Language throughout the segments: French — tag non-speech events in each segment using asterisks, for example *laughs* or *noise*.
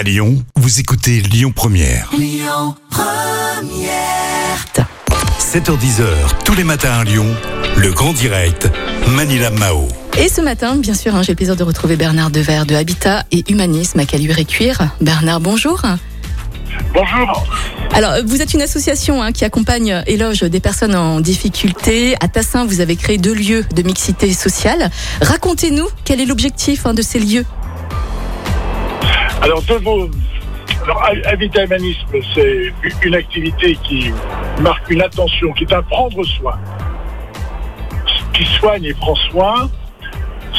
À Lyon, vous écoutez Lyon Première. 7h10h, tous les matins à Lyon, le grand direct, Manila Mao. Et ce matin, bien sûr, hein, j'ai le plaisir de retrouver Bernard Devers de Habitat et Humanisme à Caluire et Cuire. Bernard, bonjour. Bonjour. Alors, vous êtes une association hein, qui accompagne éloge des personnes en difficulté. À Tassin, vous avez créé deux lieux de mixité sociale. Racontez-nous quel est l'objectif hein, de ces lieux. Alors, deux mots. Alors, c'est une activité qui marque une attention, qui est un prendre soin, qui soigne et prend soin,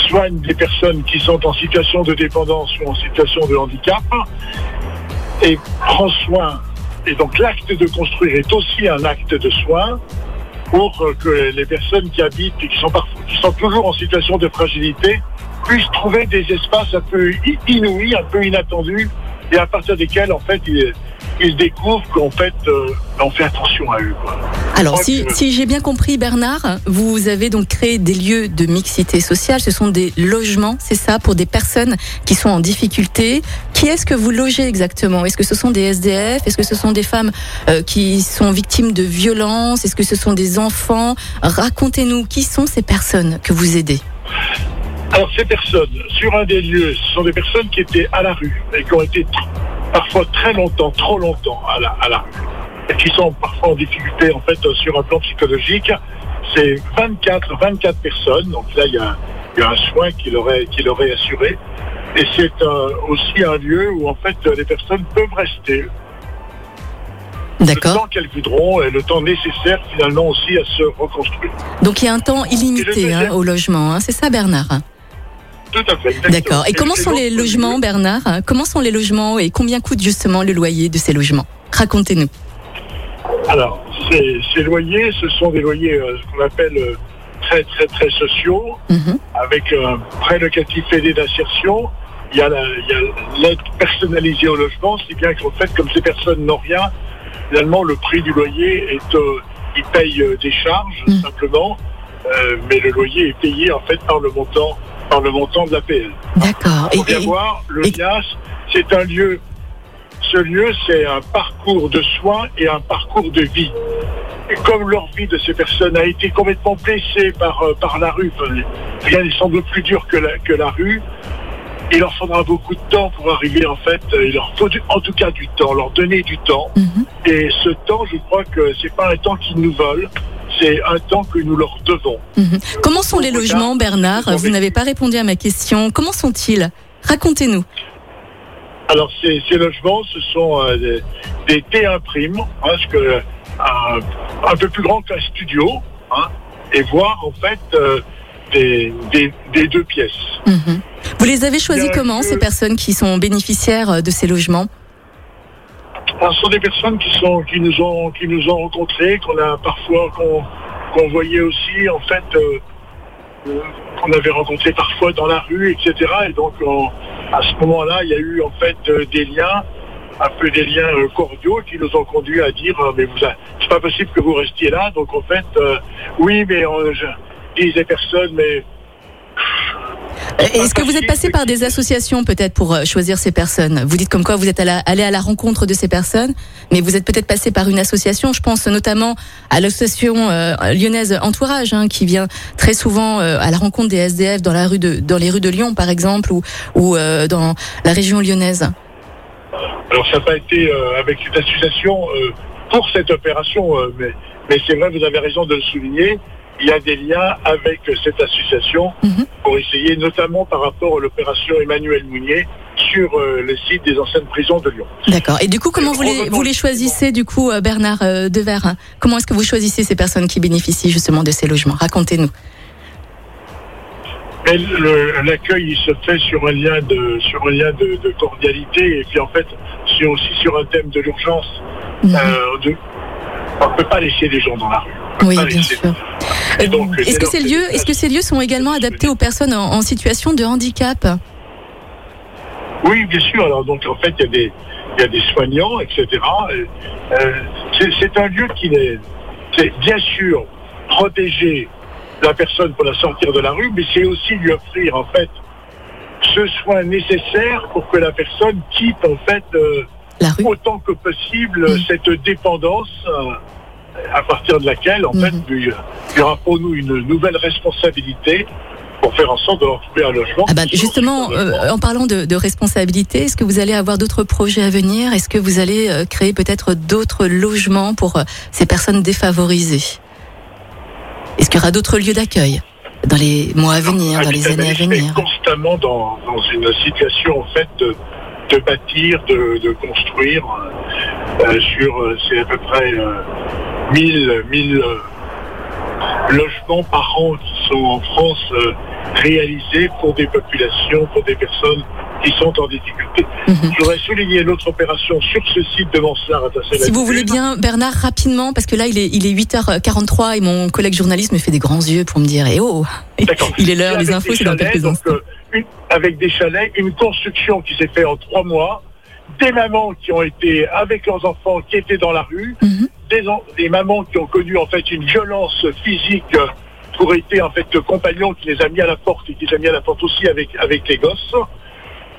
soigne des personnes qui sont en situation de dépendance ou en situation de handicap, et prend soin. Et donc, l'acte de construire est aussi un acte de soin pour que les personnes qui habitent et qui sont toujours en situation de fragilité puissent trouver des espaces un peu inouïs, un peu inattendus, et à partir desquels, en fait, ils, ils découvrent qu'en fait, euh, on fait attention à eux. Quoi. Alors, crois si, que- si j'ai bien compris, Bernard, vous avez donc créé des lieux de mixité sociale. Ce sont des logements, c'est ça, pour des personnes qui sont en difficulté. Qui est-ce que vous logez exactement? Est-ce que ce sont des SDF Est-ce que ce sont des femmes euh, qui sont victimes de violences? Est-ce que ce sont des enfants? Racontez-nous, qui sont ces personnes que vous aidez? Alors, ces personnes, sur un des lieux, ce sont des personnes qui étaient à la rue et qui ont été parfois très longtemps, trop longtemps à la, à la rue. Et qui sont parfois en difficulté, en fait, sur un plan psychologique. C'est 24, 24 personnes. Donc là, il y a, il y a un soin qui leur est, qui leur est assuré. Et c'est euh, aussi un lieu où, en fait, les personnes peuvent rester le temps qu'elles voudront et le temps nécessaire, finalement, aussi à se reconstruire. Donc il y a un temps illimité hein, au logement, hein, c'est ça Bernard? Tout à fait. D'accord. Et comment sont les logements. Bernard? Comment sont les logements et combien coûte justement le loyer de ces logements? Racontez-nous. Alors, ces, ces loyers, ce sont des loyers euh, ce qu'on appelle euh, très très très sociaux, Mhm. avec un prêt locatif aidé d'insertion. Il y a la- il y a l'aide personnalisée au logement, si bien qu'en fait, comme ces personnes n'ont rien, finalement, le prix du loyer est, euh, ils payent euh, des charges Mhm. simplement, euh, mais le loyer est payé en fait par le montant par le montant de l'APL. D'accord. Pour bien Et- et- voir, le et- c'est un lieu. Ce lieu, c'est un parcours de soins et un parcours de vie. Et comme leur vie de ces personnes a été complètement blessée par, euh, par la rue, rien sans doute plus dur que la, que la rue, il leur faudra beaucoup de temps pour arriver, en fait, il leur faut du- en tout cas du temps, leur donner du temps. Mhm. Et ce temps, je crois que c'est pas un temps qu'ils nous volent, c'est un temps que nous leur devons. Mhm. Comment sont les logements, Bernard Vous n'avez pas répondu à ma question. Comment sont-ils? Racontez-nous. Alors ces, ces logements, ce sont euh, des, des T1 primes, hein, ce que, euh, un, peu plus grand qu'un studio, hein, et voir en fait euh, des, des- des deux pièces. Mhm. Vous les avez choisis comment, que- ces personnes qui sont bénéficiaires euh, de ces logements? Ce sont des personnes qui nous ont qui rencontrés, qu'on a parfois qu'on voyait aussi en fait euh, euh, qu'on avait rencontrés parfois dans la rue, etc. Et donc on- à ce moment-là, il y a eu en fait euh, des liens, un peu des liens cordiaux qui nous ont conduits à dire mais vous c'est pas possible que vous restiez là. Donc en fait, oui, mais je disais personne, mais Est-ce que vous êtes passé par des associations peut-être pour euh, choisir ces personnes? Vous dites comme quoi vous êtes allé à la rencontre de ces personnes, mais vous êtes peut-être passé par une association. Je pense notamment à l'association euh, lyonnaise Entourage, hein, qui vient très souvent euh, à la rencontre des SDF dans la rue de, dans les rues de Lyon, par exemple, ou, ou euh, dans la région lyonnaise. Alors ça n'a pas été euh, avec cette association euh, pour cette opération, mais, mais c'est vrai, vous avez raison de le souligner, il y a des liens avec cette association Mhm. pour essayer, notamment par rapport à l'opération Emmanuel Mounier sur euh, le site des anciennes prisons de Lyon. D'accord. Et du coup, comment vous les, vous les choisissez, du coup, euh, Bernard euh, Devers hein Comment est-ce que vous choisissez ces personnes qui bénéficient justement de ces logements? Racontez-nous. L'accueil, il se fait sur un lien de sur un lien de, de cordialité et puis en fait, c'est aussi sur un thème de l'urgence. Mhm. Euh, on ne peut pas laisser des gens dans la rue. On Oui, bien laisser- sûr. Et donc, Est-ce que ces lieux, est-ce que ces lieux sont également adaptés aux personnes en, en situation de handicap? Oui, bien sûr. Alors donc en fait, il y a des, il y a des soignants, etc. Et, euh, c'est, un lieu qui est, bien sûr protéger la personne pour la sortir de la rue, mais c'est aussi lui offrir en fait ce soin nécessaire pour que la personne quitte en fait euh, La rue autant que possible cette dépendance euh, à partir de laquelle en fait Mhm. il y aura pour nous une nouvelle responsabilité pour faire en sorte de leur trouver un logement. Ah bah, justement, euh, en parlant de, de responsabilité, est-ce que vous allez avoir d'autres projets à venir? Est-ce que vous allez euh, créer peut-être d'autres logements pour euh, ces personnes défavorisées? Est-ce qu'il y aura d'autres lieux d'accueil dans les mois à venir, dans les années à venir? constamment dans, dans une situation en fait de, de bâtir, de, de construire sur c'est à peu près 1000 1000 euh, logements par an qui sont en France euh, réalisés pour des populations, pour des personnes qui sont en difficulté. Mhm. Je voudrais souligner l'autre opération sur ce site de Tasset-la-Lune. Si vous voulez bien, Bernard, rapidement, parce que là, il est, il est 8h43 et mon collègue journaliste me fait des grands yeux pour me dire, eh oh, *laughs* il est l'heure, les infos, c'est dans quelques donc, instants. euh, une- avec des chalets, une construction qui s'est faite en trois mois, des mamans qui ont été avec leurs enfants, qui étaient dans la rue, Mhm. Des, mamans qui ont connu en fait une violence physique pour été en fait le compagnon qui les a mis à la porte et qui les a mis à la porte aussi avec avec les gosses.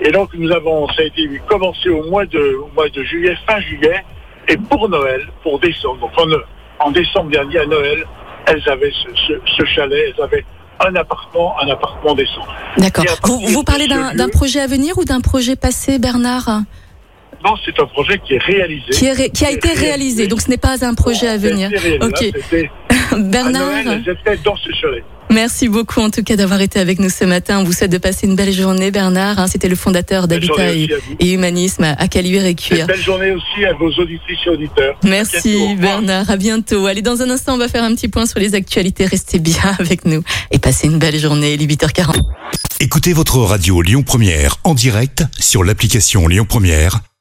Et donc nous avons, ça a été commencé au mois de au mois de juillet, fin juillet, et pour Noël, pour décembre. Donc en, en décembre dernier à Noël, elles avaient ce, ce, ce chalet, elles avaient un appartement, un appartement décent. D'accord. Vous, vous parlez d'un projet à venir ou d'un projet passé, Bernard? Non, c'est un projet qui est réalisé. qui, est ré- qui a été réalisé, donc ce n'est pas un projet à venir. Ok. *laughs* Bernard, elles étaient dans ce chalet. merci beaucoup en tout cas d'avoir été avec nous ce matin. On vous souhaite de passer une belle journée, Bernard. hein, C'était le fondateur d'Habitat et, Humanisme à Caluire et Cuire. belle journée aussi à vos auditrices et auditeurs. À bientôt. Merci. Bernard, à bientôt. Allez, dans un instant, on va faire un petit point sur les actualités. Restez bien *laughs* avec nous et passez une belle journée. Il est 8h40. Écoutez votre radio Lyon Première en direct sur l'application Lyon Première,